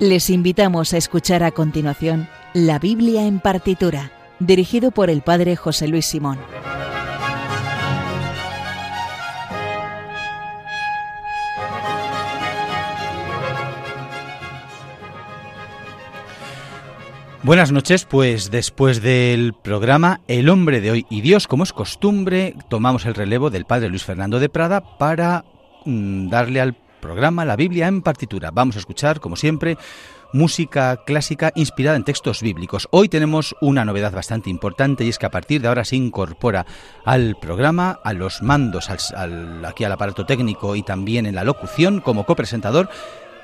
Les invitamos a escuchar a continuación La Biblia en partitura, dirigido por el Padre José Luis Simón. Buenas noches, pues después del programa El hombre de hoy y Dios, como es costumbre, tomamos el relevo del padre Luis Fernando de Prada para mm, darle al programa La Biblia en partitura. Vamos a escuchar, como siempre, música clásica inspirada en textos bíblicos. Hoy tenemos una novedad bastante importante y es que a partir de ahora se incorpora al programa, a los mandos, al, aquí al aparato técnico y también en la locución como copresentador,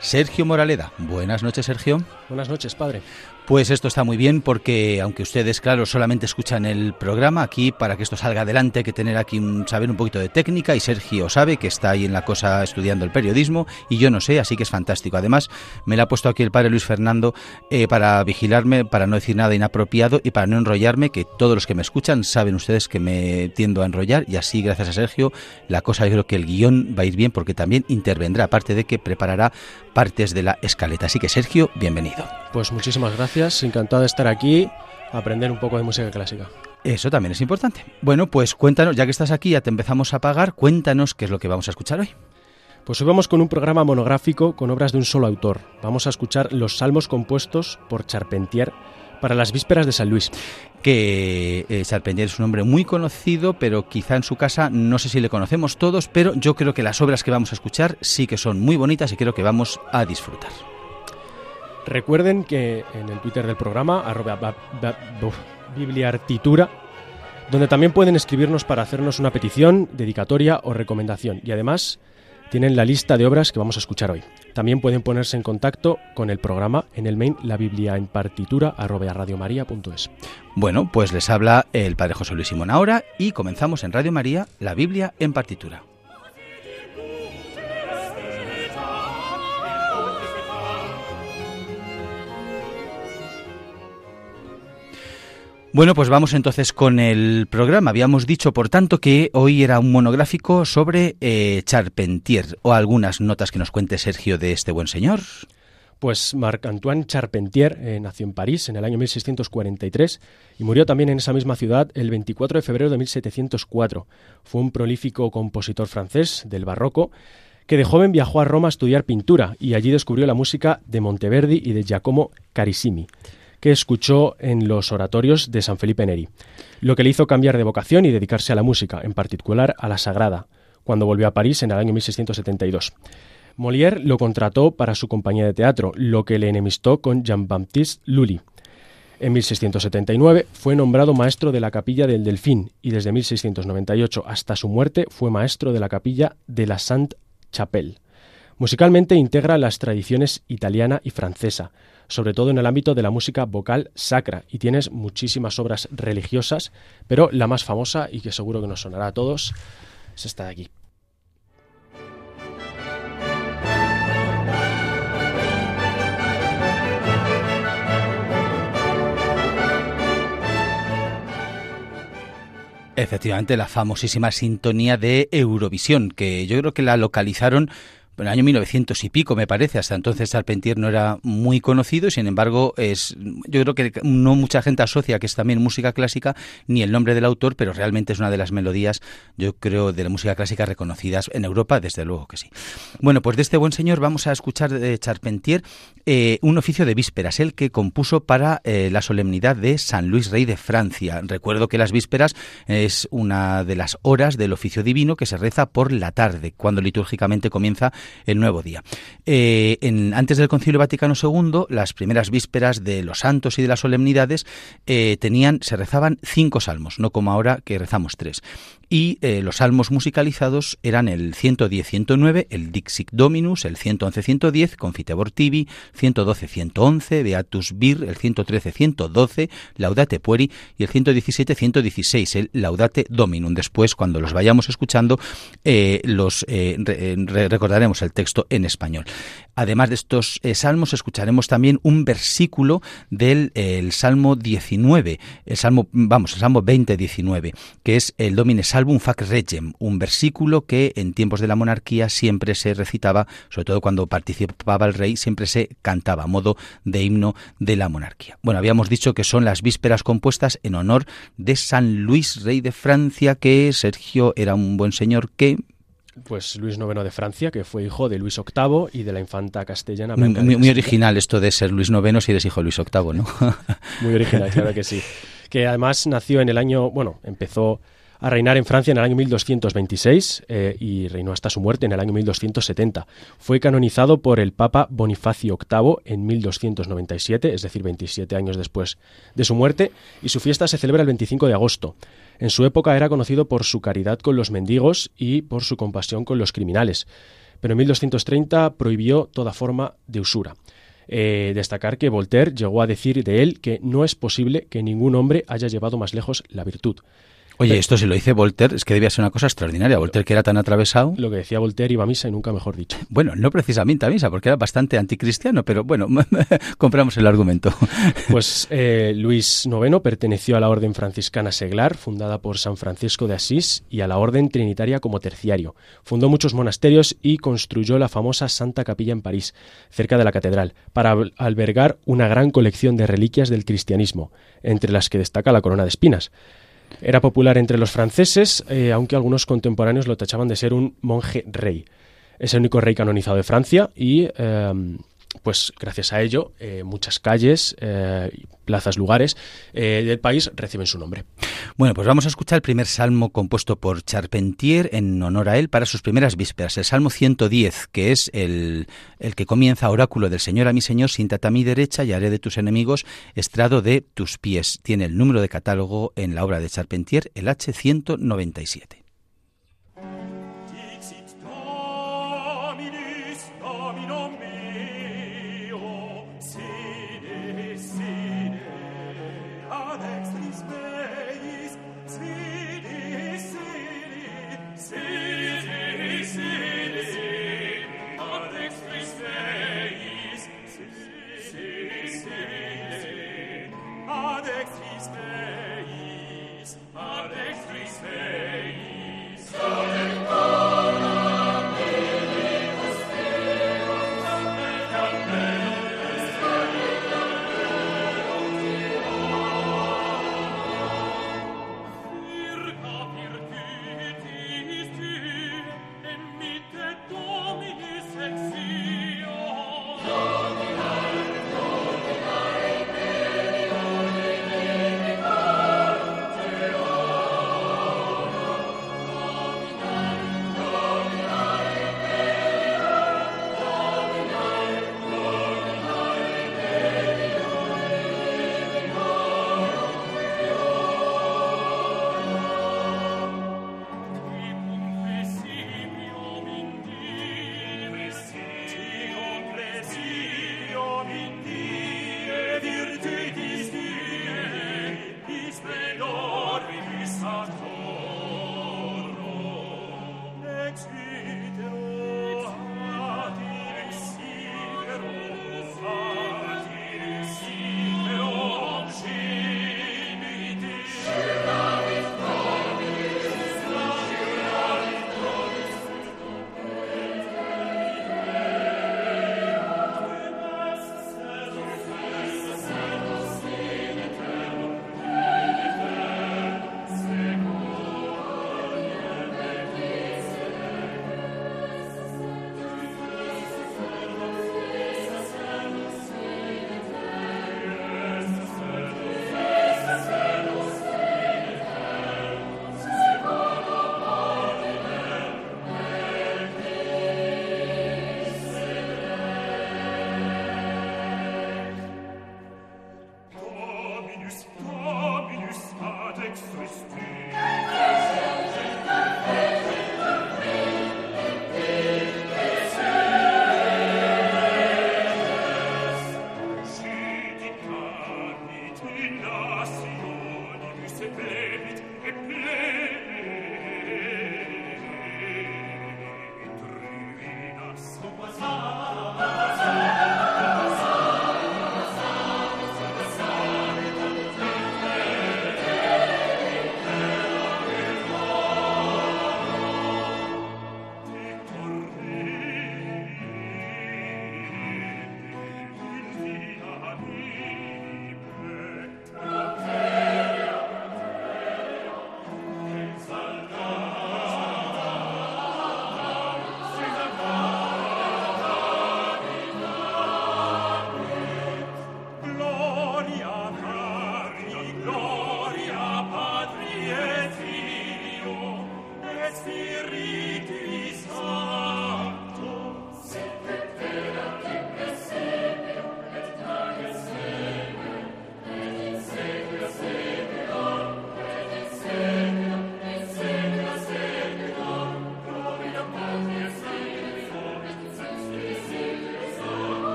Sergio Moraleda. Buenas noches, Sergio. Buenas noches, padre. Pues esto está muy bien porque aunque ustedes, claro, solamente escuchan el programa, aquí para que esto salga adelante hay que tener aquí un saber un poquito de técnica y Sergio sabe que está ahí en la cosa estudiando el periodismo y yo no sé, así que es fantástico. Además, me la ha puesto aquí el padre Luis Fernando eh, para vigilarme, para no decir nada inapropiado y para no enrollarme, que todos los que me escuchan saben ustedes que me tiendo a enrollar y así, gracias a Sergio, la cosa yo creo que el guion va a ir bien porque también intervendrá, aparte de que preparará partes de la escaleta. Así que Sergio, bienvenido. Pues muchísimas gracias, encantado de estar aquí, a aprender un poco de música clásica. Eso también es importante. Bueno, pues cuéntanos, ya que estás aquí, ya te empezamos a pagar, cuéntanos qué es lo que vamos a escuchar hoy. Pues hoy vamos con un programa monográfico con obras de un solo autor. Vamos a escuchar los salmos compuestos por Charpentier para las vísperas de San Luis. Que eh, Charpentier es un hombre muy conocido, pero quizá en su casa no sé si le conocemos todos, pero yo creo que las obras que vamos a escuchar sí que son muy bonitas y creo que vamos a disfrutar. Recuerden que en el Twitter del programa, arroba bibliartitura, donde también pueden escribirnos para hacernos una petición, dedicatoria o recomendación. Y además tienen la lista de obras que vamos a escuchar hoy. También pueden ponerse en contacto con el programa en el mail la biblia en partitura radiomaria.es. Bueno, pues les habla el Padre José Luis Simón ahora y comenzamos en Radio María, la Biblia en partitura. Bueno, pues vamos entonces con el programa. Habíamos dicho, por tanto, que hoy era un monográfico sobre eh, Charpentier o algunas notas que nos cuente Sergio de este buen señor. Pues Marc-Antoine Charpentier eh, nació en París en el año 1643 y murió también en esa misma ciudad el 24 de febrero de 1704. Fue un prolífico compositor francés del barroco que de joven viajó a Roma a estudiar pintura y allí descubrió la música de Monteverdi y de Giacomo Carissimi que escuchó en los oratorios de San Felipe Neri, lo que le hizo cambiar de vocación y dedicarse a la música, en particular a la sagrada, cuando volvió a París en el año 1672. Molière lo contrató para su compañía de teatro, lo que le enemistó con Jean-Baptiste Lully. En 1679 fue nombrado maestro de la capilla del Delfín y desde 1698 hasta su muerte fue maestro de la capilla de la Sainte-Chapelle. Musicalmente integra las tradiciones italiana y francesa, sobre todo en el ámbito de la música vocal sacra, y tienes muchísimas obras religiosas, pero la más famosa y que seguro que nos sonará a todos es esta de aquí. Efectivamente, la famosísima sintonía de Eurovisión, que yo creo que la localizaron el año 1900 y pico, me parece. Hasta entonces Charpentier no era muy conocido sin embargo, es yo creo que no mucha gente asocia que es también música clásica ni el nombre del autor, pero realmente es una de las melodías, yo creo, de la música clásica reconocidas en Europa, desde luego que sí. Bueno, pues de este buen señor vamos a escuchar de Charpentier eh, un oficio de vísperas, el que compuso para eh, la solemnidad de San Luis Rey de Francia. Recuerdo que las vísperas es una de las horas del oficio divino que se reza por la tarde, cuando litúrgicamente comienza el nuevo día. Eh, antes del Concilio Vaticano II, las primeras vísperas de los santos y de las solemnidades eh, tenían, se rezaban cinco salmos, no como ahora que rezamos tres y eh, los salmos musicalizados eran el 110-109, el Dixit Dominus, el 111-110, Confitebor Tibi, 112-111, Beatus Vir, el 113-112, Laudate Pueri y el 117-116, el Laudate Dominum. Después, cuando los vayamos escuchando, eh, los eh, recordaremos tenemos el texto en español. Además de estos eh, salmos, escucharemos también un versículo del Salmo 19, el Salmo, vamos, el Salmo 20-19, que es el Domine Salvum Fac Regem, un versículo que en tiempos de la monarquía siempre se recitaba, sobre todo cuando participaba el rey, siempre se cantaba a modo de himno de la monarquía. Bueno, habíamos dicho que son las vísperas compuestas en honor de San Luis, rey de Francia, que Sergio era un buen señor que pues Luis IX de Francia, que fue hijo de Luis VIII y de la infanta castellana. muy, original esto de ser Luis IX si eres hijo de Luis VIII, ¿no? muy original, claro que sí. Que además nació en el año, bueno, empezó a reinar en Francia en el año 1226 eh, y reinó hasta su muerte en el año 1270. Fue canonizado por el Papa Bonifacio VIII en 1297, es decir, 27 años después de su muerte, y su fiesta se celebra el 25 de agosto. En su época era conocido por su caridad con los mendigos y por su compasión con los criminales, pero en 1230 prohibió toda forma de usura. Eh, destacar que Voltaire llegó a decir de él que no es posible que ningún hombre haya llevado más lejos la virtud. Oye, esto si lo dice Voltaire, es que debía ser una cosa extraordinaria. Voltaire, que era tan atravesado. Lo que decía Voltaire iba a misa y nunca mejor dicho. Bueno, no precisamente a misa, porque era bastante anticristiano, pero bueno, compramos el argumento. Pues eh, Luis IX perteneció a la Orden Franciscana Seglar, fundada por San Francisco de Asís, y a la Orden Trinitaria como terciario. Fundó muchos monasterios y construyó la famosa Santa Capilla en París, cerca de la catedral, para albergar una gran colección de reliquias del cristianismo, entre las que destaca la corona de espinas. Era popular entre los franceses, eh, aunque algunos contemporáneos lo tachaban de ser un monje rey. Es el único rey canonizado de Francia y em, pues gracias a ello eh, muchas calles, eh, plazas, lugares del país reciben su nombre. Bueno, pues vamos a escuchar el primer salmo compuesto por Charpentier en honor a él para sus primeras vísperas, el Salmo 110, que es el, el que comienza oráculo del Señor a mi Señor, siéntate a mi derecha y haré de tus enemigos estrado de tus pies. Tiene el número de catálogo en la obra de Charpentier, el H197.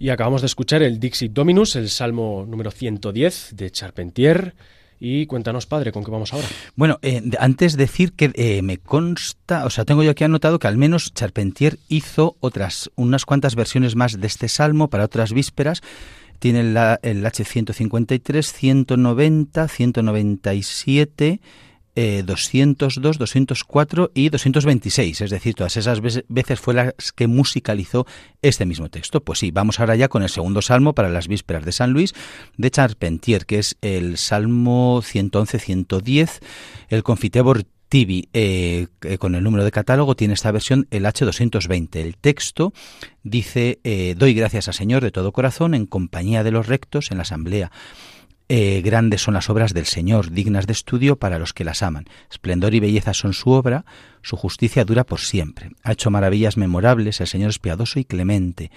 Y acabamos de escuchar el Dixit Dominus, el Salmo número 110 de Charpentier. Y cuéntanos, padre, ¿con qué vamos ahora? Bueno, eh, antes decir que eh, me consta, o sea, tengo yo aquí anotado que al menos Charpentier hizo otras, unas cuantas versiones más de este salmo para otras vísperas. Tiene el H153, 190, 197 202, eh, 204 y 226. Es decir, todas esas veces fue las que musicalizó este mismo texto. Pues sí, vamos ahora ya con el segundo salmo para las vísperas de San Luis de Charpentier, que es el Salmo 111-110, el Confitebor Tibi, eh, con el número de catálogo, tiene esta versión el H220. El texto dice, eh, doy gracias al Señor de todo corazón en compañía de los rectos en la asamblea eh, grandes son las obras del Señor, dignas de estudio para los que las aman. Esplendor y belleza son su obra, su justicia dura por siempre. Ha hecho maravillas memorables, el Señor es piadoso y clemente.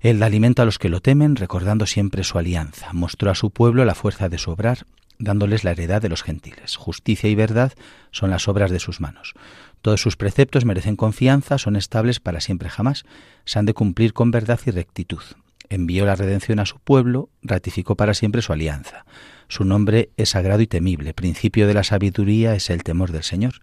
Él da alimento a los que lo temen, recordando siempre su alianza. Mostró a su pueblo la fuerza de su obrar, dándoles la heredad de los gentiles. Justicia y verdad son las obras de sus manos. Todos sus preceptos merecen confianza, son estables para siempre jamás, se han de cumplir con verdad y rectitud envió la redención a su pueblo, ratificó para siempre su alianza. Su nombre es sagrado y temible, principio de la sabiduría es el temor del Señor.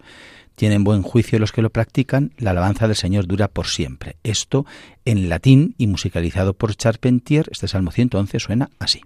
Tienen buen juicio los que lo practican, la alabanza del Señor dura por siempre. Esto en latín y musicalizado por Charpentier, este Salmo 111 suena así.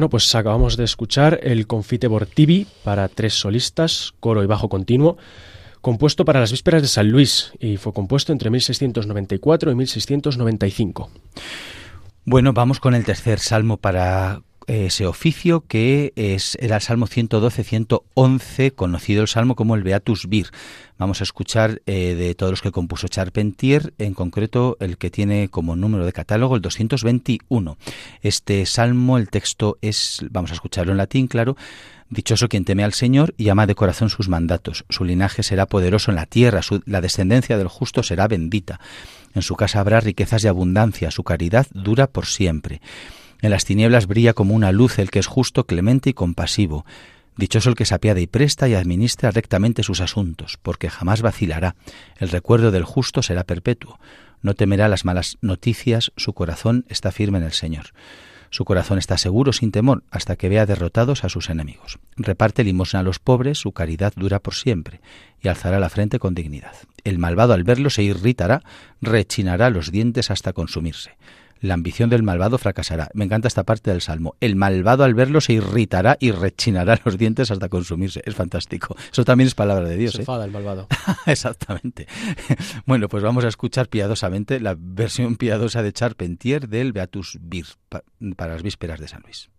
Bueno, pues acabamos de escuchar el Confite Bortivi para tres solistas, coro y bajo continuo, compuesto para las vísperas de San Luis y fue compuesto entre 1694 y 1695. Bueno, vamos con el tercer salmo para ese oficio que es, era el Salmo 112-111, conocido el Salmo como el Beatus Vir. Vamos a escuchar eh, de todos los que compuso Charpentier, en concreto el que tiene como número de catálogo el 221. Este Salmo, el texto es, vamos a escucharlo en latín, claro, Dichoso quien teme al Señor y ama de corazón sus mandatos. Su linaje será poderoso en la tierra, la descendencia del justo será bendita. En su casa habrá riquezas y abundancia, su caridad dura por siempre. En las tinieblas brilla como una luz el que es justo, clemente y compasivo. Dichoso el que se apiade y presta y administra rectamente sus asuntos, porque jamás vacilará. El recuerdo del justo será perpetuo. No temerá las malas noticias, su corazón está firme en el Señor. Su corazón está seguro sin temor hasta que vea derrotados a sus enemigos. Reparte limosna a los pobres, su caridad dura por siempre, y alzará la frente con dignidad. El malvado al verlo se irritará, rechinará los dientes hasta consumirse. La ambición del malvado fracasará. Me encanta esta parte del salmo. El malvado al verlo se irritará y rechinará los dientes hasta consumirse. Es fantástico. Eso también es palabra de Dios. Se ¿eh? enfada el malvado. Exactamente. Bueno, pues vamos a escuchar piadosamente la versión piadosa de Charpentier del Beatus Vir para las vísperas de San Luis.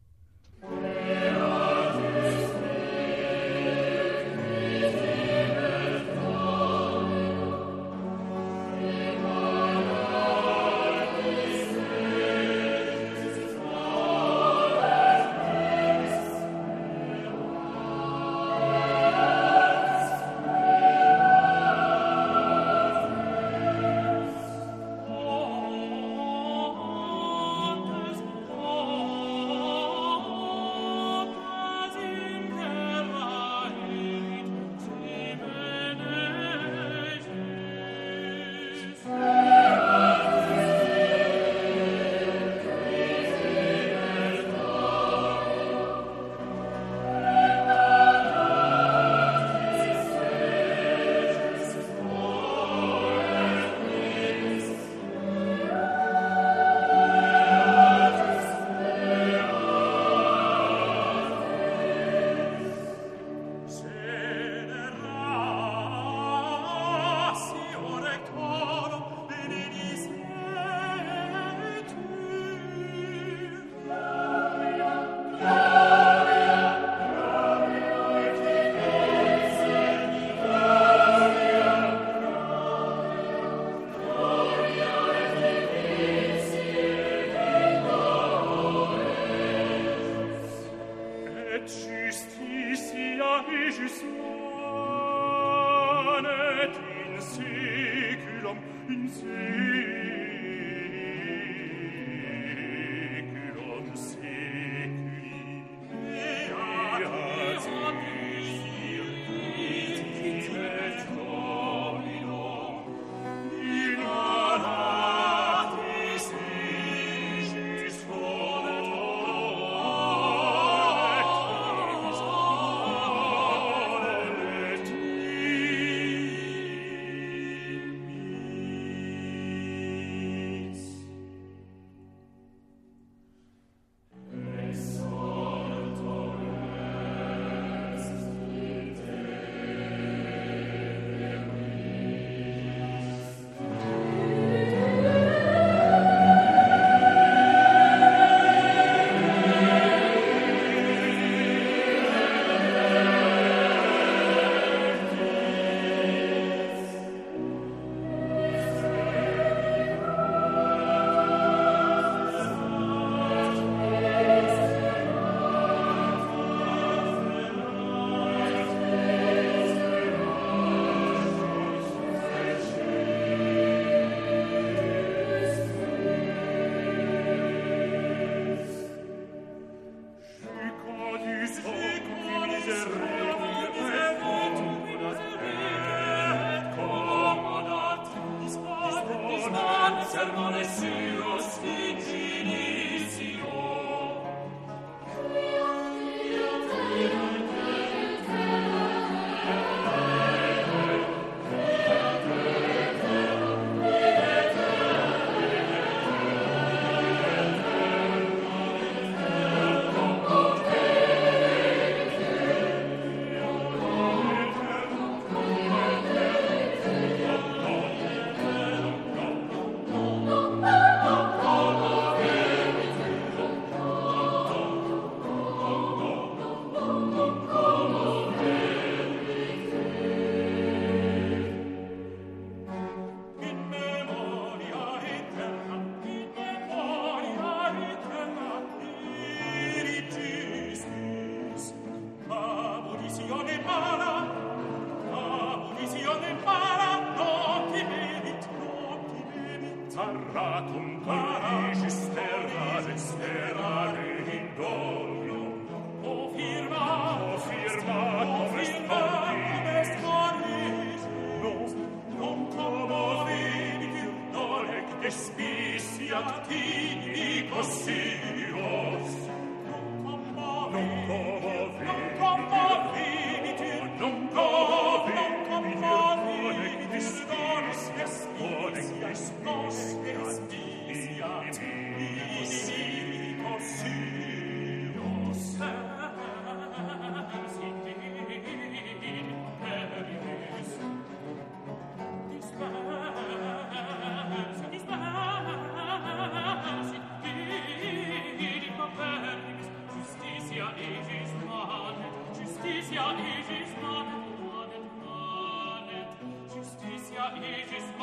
in see. Sabitis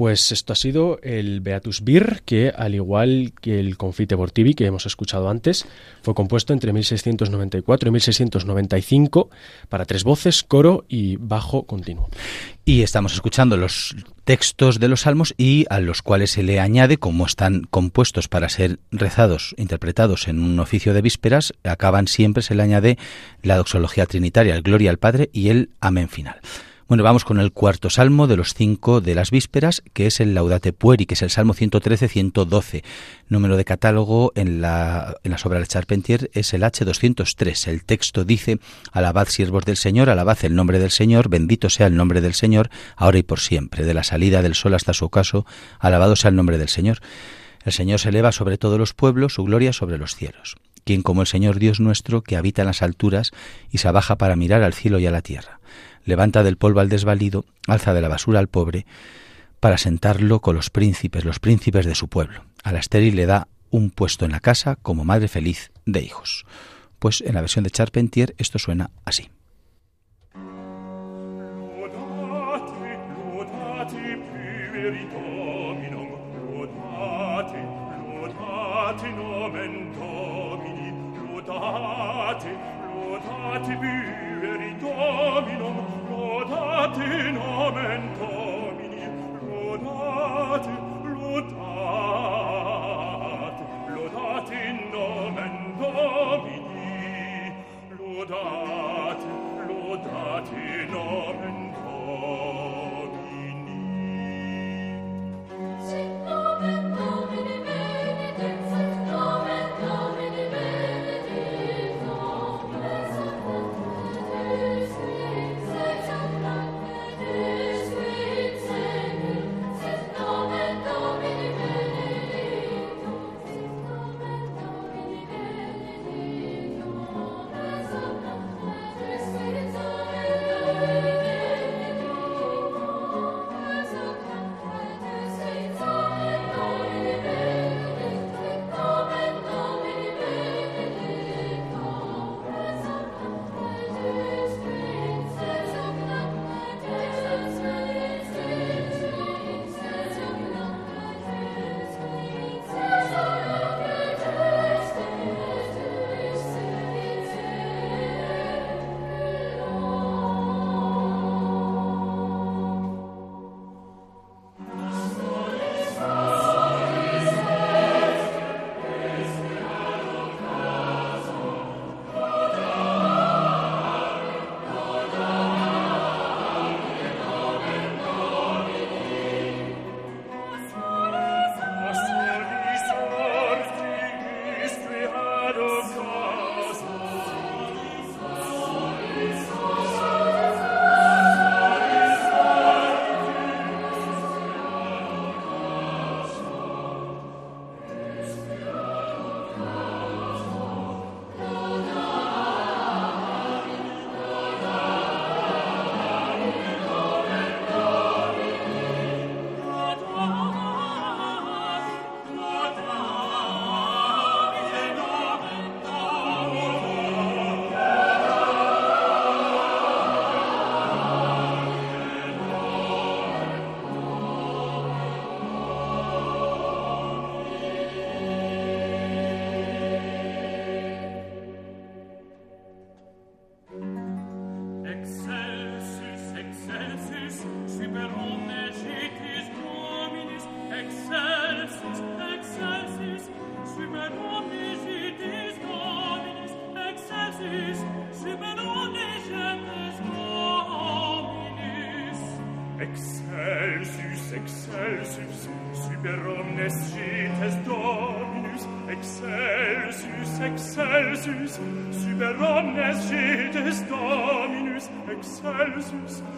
Pues esto ha sido el Beatus Bir, que al igual que el Confite Bortivi que hemos escuchado antes, fue compuesto entre 1694 y 1695 para tres voces, coro y bajo continuo. Y estamos escuchando los textos de los salmos y a los cuales se le añade, como están compuestos para ser rezados, interpretados en un oficio de vísperas, acaban siempre, se le añade la doxología trinitaria, el gloria al Padre y el amén final. Bueno, vamos con el cuarto salmo de los cinco de las vísperas, que es el Laudate Pueri, que es el salmo 113-112. Número de catálogo en la, en la obras de Charpentier es el H203. El texto dice, Alabad siervos del Señor, alabad el nombre del Señor, bendito sea el nombre del Señor, ahora y por siempre. De la salida del sol hasta su ocaso, alabado sea el nombre del Señor. El Señor se eleva sobre todos los pueblos, su gloria sobre los cielos. Quien como el Señor Dios nuestro, que habita en las alturas y se abaja para mirar al cielo y a la tierra levanta del polvo al desvalido, alza de la basura al pobre, para sentarlo con los príncipes, los príncipes de su pueblo. A la estéril le da un puesto en la casa como madre feliz de hijos. Pues en la versión de Charpentier esto suena así. te nomen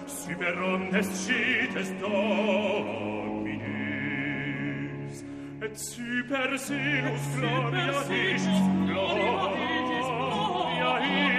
super omnes nescites dominis et super sinus gloria dicis gloria dicis gloria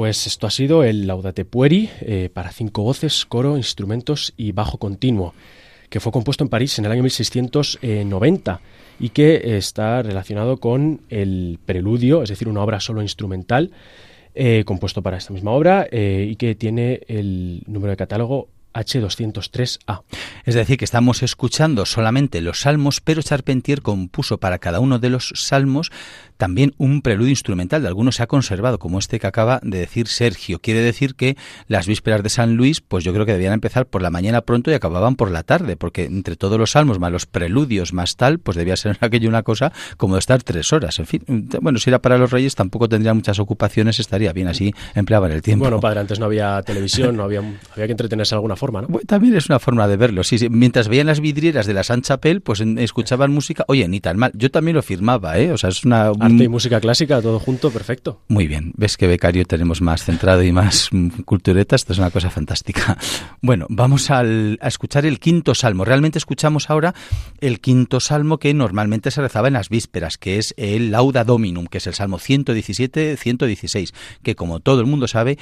Pues esto ha sido el Laudate Pueri eh, para cinco voces, coro, instrumentos y bajo continuo, que fue compuesto en París en el año 1690 y que eh, está relacionado con el preludio, es decir, una obra solo instrumental, eh, compuesto para esta misma obra y que tiene el número de catálogo H203A. Es decir, que estamos escuchando solamente los salmos, pero Charpentier compuso para cada uno de los salmos también un preludio instrumental. De algunos se ha conservado, como este que acaba de decir Sergio. Quiere decir que las vísperas de San Luis, pues yo creo que debían empezar por la mañana pronto y acababan por la tarde, porque entre todos los salmos, más los preludios, más tal, pues debía ser aquello una cosa como de estar tres horas. En fin, bueno, si era para los reyes tampoco tendría muchas ocupaciones, estaría bien así, empleaban el tiempo. Bueno, padre, antes no había televisión, no había, había que entretenerse de alguna forma, ¿no? Bueno, También es una forma de verlo. Sí, sí. Mientras veían las vidrieras de la San Chapelle, pues escuchaban música. Oye, ni tan mal. Yo también lo firmaba, ¿eh? O sea, es una. Arte y música clásica, todo junto, perfecto. Muy bien, ves que becario tenemos más centrado y más mm, cultureta, esto es una cosa fantástica. Bueno, vamos al- a escuchar el quinto salmo. Realmente escuchamos ahora el quinto salmo que normalmente se rezaba en las vísperas, que es el Lauda Dominum, que es el salmo 117-116, que como todo el mundo sabe,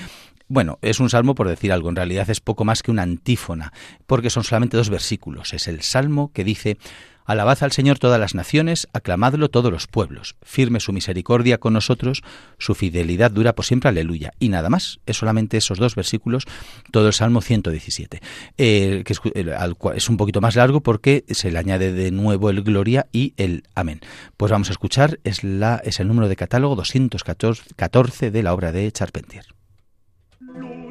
bueno, es un salmo por decir algo, en realidad es poco más que una antífona, porque son solamente dos versículos. Es el salmo que dice, Alabad al Señor todas las naciones, aclamadlo todos los pueblos. Firme su misericordia con nosotros, su fidelidad dura por siempre, aleluya. Y nada más, es solamente esos dos versículos, todo el Salmo 117, eh, que es, cual- es un poquito más largo porque se le añade de nuevo el gloria y el amén. Pues vamos a escuchar, es, la, es el número de catálogo 214 de la obra de Charpentier. No.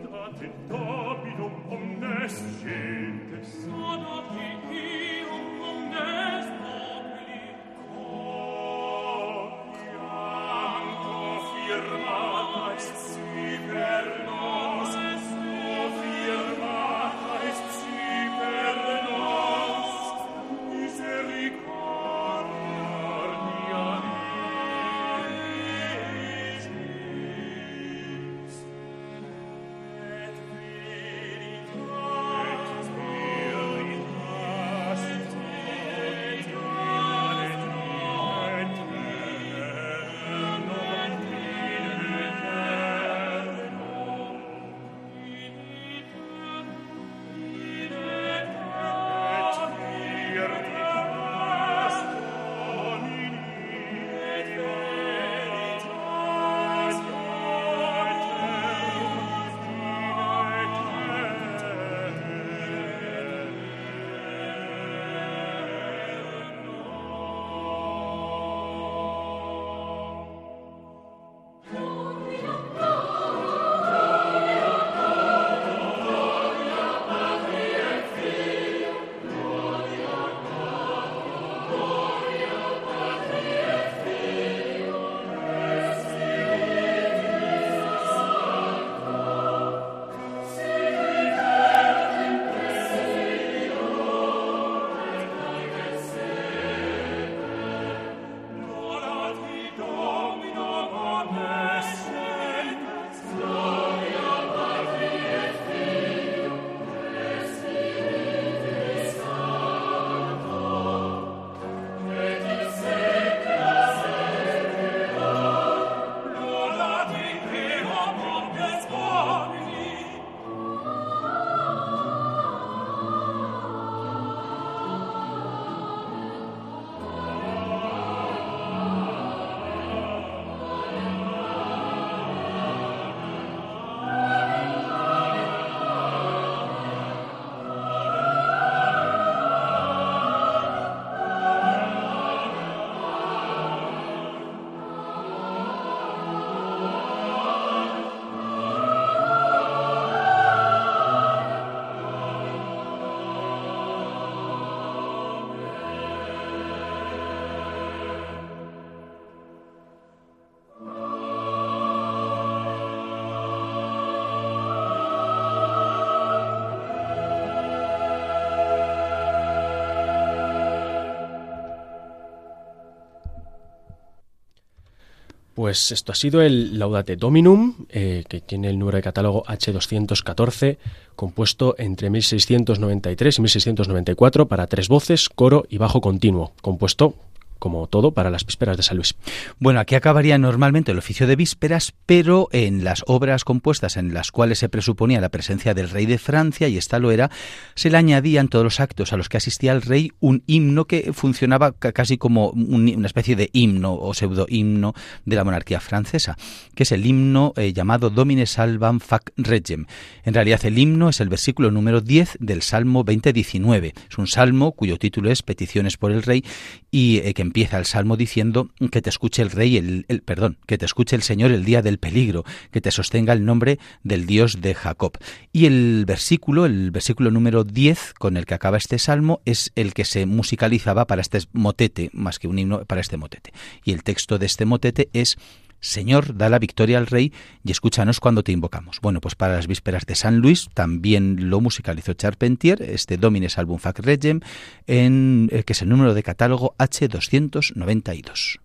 Pues esto ha sido el Laudate Dominum, eh, que tiene el número de catálogo H214, compuesto entre 1693 y 1694 para tres voces, coro y bajo continuo, compuesto como todo para las vísperas de San Luis. Bueno, aquí acabaría normalmente el oficio de vísperas, pero en las obras compuestas en las cuales se presuponía la presencia del rey de Francia, y esta lo era, se le añadían todos los actos a los que asistía el rey un himno que funcionaba ca- casi como un- una especie de himno o pseudo himno de la monarquía francesa, que es el himno eh, llamado Domine Salvam Fac Regem. En realidad el himno es el versículo número 10 del Salmo 2019. Es un salmo cuyo título es Peticiones por el rey y eh, que empieza el salmo diciendo que te escuche el rey, el, perdón, que te escuche el Señor el día del peligro, que te sostenga el nombre del Dios de Jacob. Y el versículo, el versículo número 10 con el que acaba este salmo es el que se musicalizaba para este motete, más que un himno para este motete. Y el texto de este motete es Señor, da la victoria al Rey y escúchanos cuando te invocamos. Bueno, pues para las vísperas de San Luis también lo musicalizó Charpentier, este Domines Album Fac Regem, en, eh, que es el número de catálogo H292.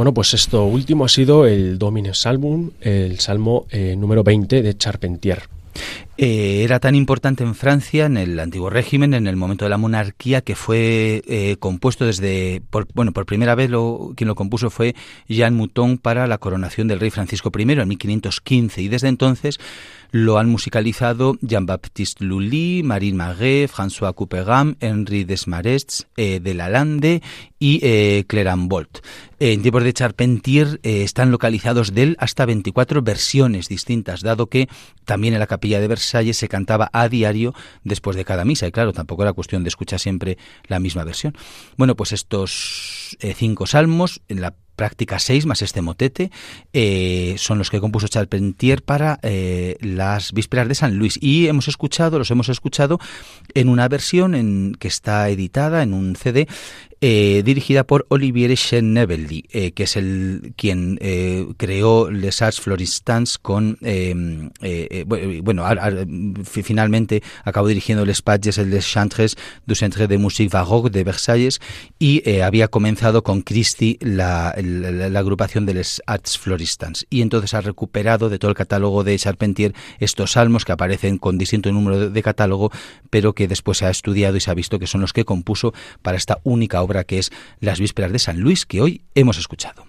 Bueno, pues esto último ha sido el Domine Salvum, el salmo eh, número 20 de Charpentier. Eh, era tan importante en Francia, en el antiguo régimen, en el momento de la monarquía, que fue eh, compuesto desde, bueno, por primera vez lo, quien lo compuso fue Jean Mouton para la coronación del rey Francisco I en 1515 y desde entonces lo han musicalizado Jean-Baptiste Lully, Marine Maguet, François Couperin, Henri Desmarets, eh, de Lalande y eh, Clerambault. Eh, en tiempos de Charpentier eh, están localizados de él hasta 24 versiones distintas, dado que también en la capilla de Versalles se cantaba a diario después de cada misa. Y claro, tampoco era cuestión de escuchar siempre la misma versión. Bueno, pues estos eh, cinco salmos, en la práctica 6 más este motete eh, son los que compuso Charpentier para eh, las vísperas de San Luis. Y hemos escuchado los hemos escuchado en una versión en que está editada en un CD eh, dirigida por Olivier Chenevelli, eh, que es el quien eh, creó Les Arts Floristans con eh, eh, bueno a- a- fi- finalmente acabó dirigiendo Les Pages et les Chantres du Centre de Musique Baroque de Versalles y había comenzado con Christie la, la- la agrupación de Les Arts Floristans y entonces ha recuperado de todo el catálogo de Charpentier estos salmos que aparecen con distinto número de, de catálogo pero que después se ha estudiado y se ha visto que son los que compuso para esta única obra que es Las Vísperas de San Luis que hoy hemos escuchado.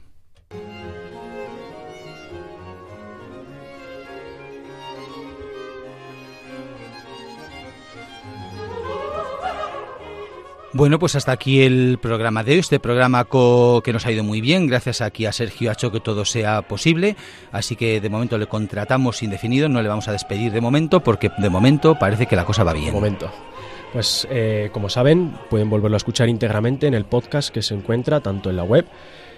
Bueno, pues hasta aquí el programa de hoy, este programa que nos ha ido muy bien, gracias aquí a Sergio ha hecho que todo sea posible, así que de momento le contratamos indefinido, no le vamos a despedir de momento porque de momento parece que la cosa va De bien. momento. Pues eh, como saben, pueden volverlo a escuchar íntegramente en el podcast que se encuentra tanto en la web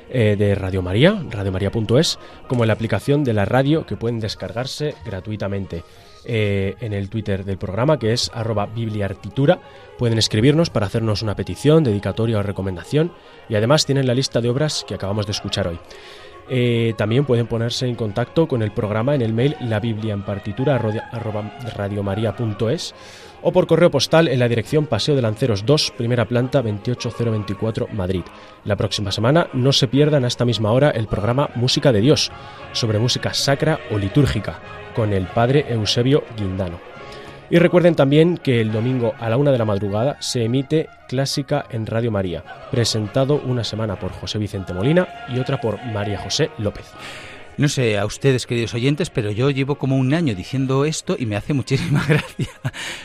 eh, de Radio María, radiomaria.es, como en la aplicación de la radio que pueden descargarse gratuitamente. Eh, en el Twitter del programa, que es arroba bibliartitura. Pueden escribirnos para hacernos una petición, dedicatoria o recomendación. Y además tienen la lista de obras que acabamos de escuchar hoy. También pueden ponerse en contacto con el programa en el mail la biblia en partitura arroba radiomaria.es o por correo postal en la dirección Paseo de Lanceros 2, primera planta 28024 Madrid. La próxima semana no se pierdan a esta misma hora el programa Música de Dios, sobre música sacra o litúrgica, con el padre Eusebio Guindano. Y recuerden también que el domingo a la una de la madrugada se emite Clásica en Radio María, presentado una semana por José Vicente Molina y otra por María José López. No sé a ustedes, queridos oyentes, pero yo llevo como un año diciendo esto y me hace muchísima gracia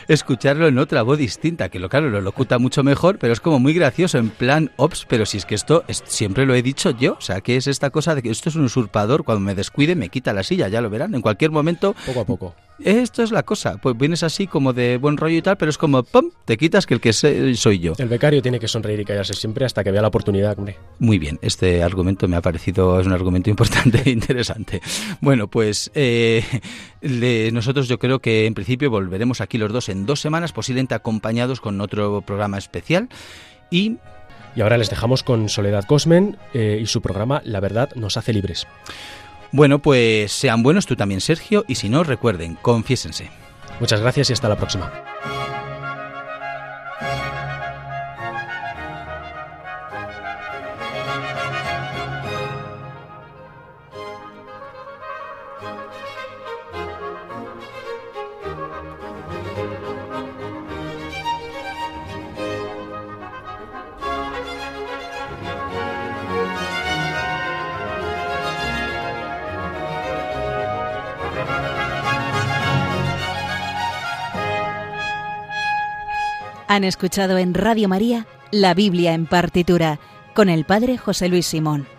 escucharlo en otra voz distinta, que lo claro, lo locuta mucho mejor, pero es como muy gracioso, en plan, ops, pero si es que esto es- siempre lo he dicho yo, o sea, que es esta cosa de que esto es un usurpador, cuando me descuide me quita la silla, ya lo verán, en cualquier momento Poco a poco. Esto es la cosa, pues vienes así como de buen rollo y tal, pero es como, ¡pum!, te quitas que el que soy yo. El becario tiene que sonreír y callarse siempre hasta que vea la oportunidad, hombre. Muy bien, este argumento me ha parecido, es un argumento importante e interesante. Bueno, pues eh, le- nosotros yo creo que en principio volveremos aquí los dos en dos semanas, posiblemente acompañados con otro programa especial. Y Y ahora les dejamos con Soledad Cosmen eh, y su programa La verdad nos hace libres. Bueno, pues sean buenos tú también, Sergio, y si no, recuerden, confiésense. Muchas gracias y hasta la próxima. Han escuchado en Radio María la Biblia en partitura con el padre José Luis Simón.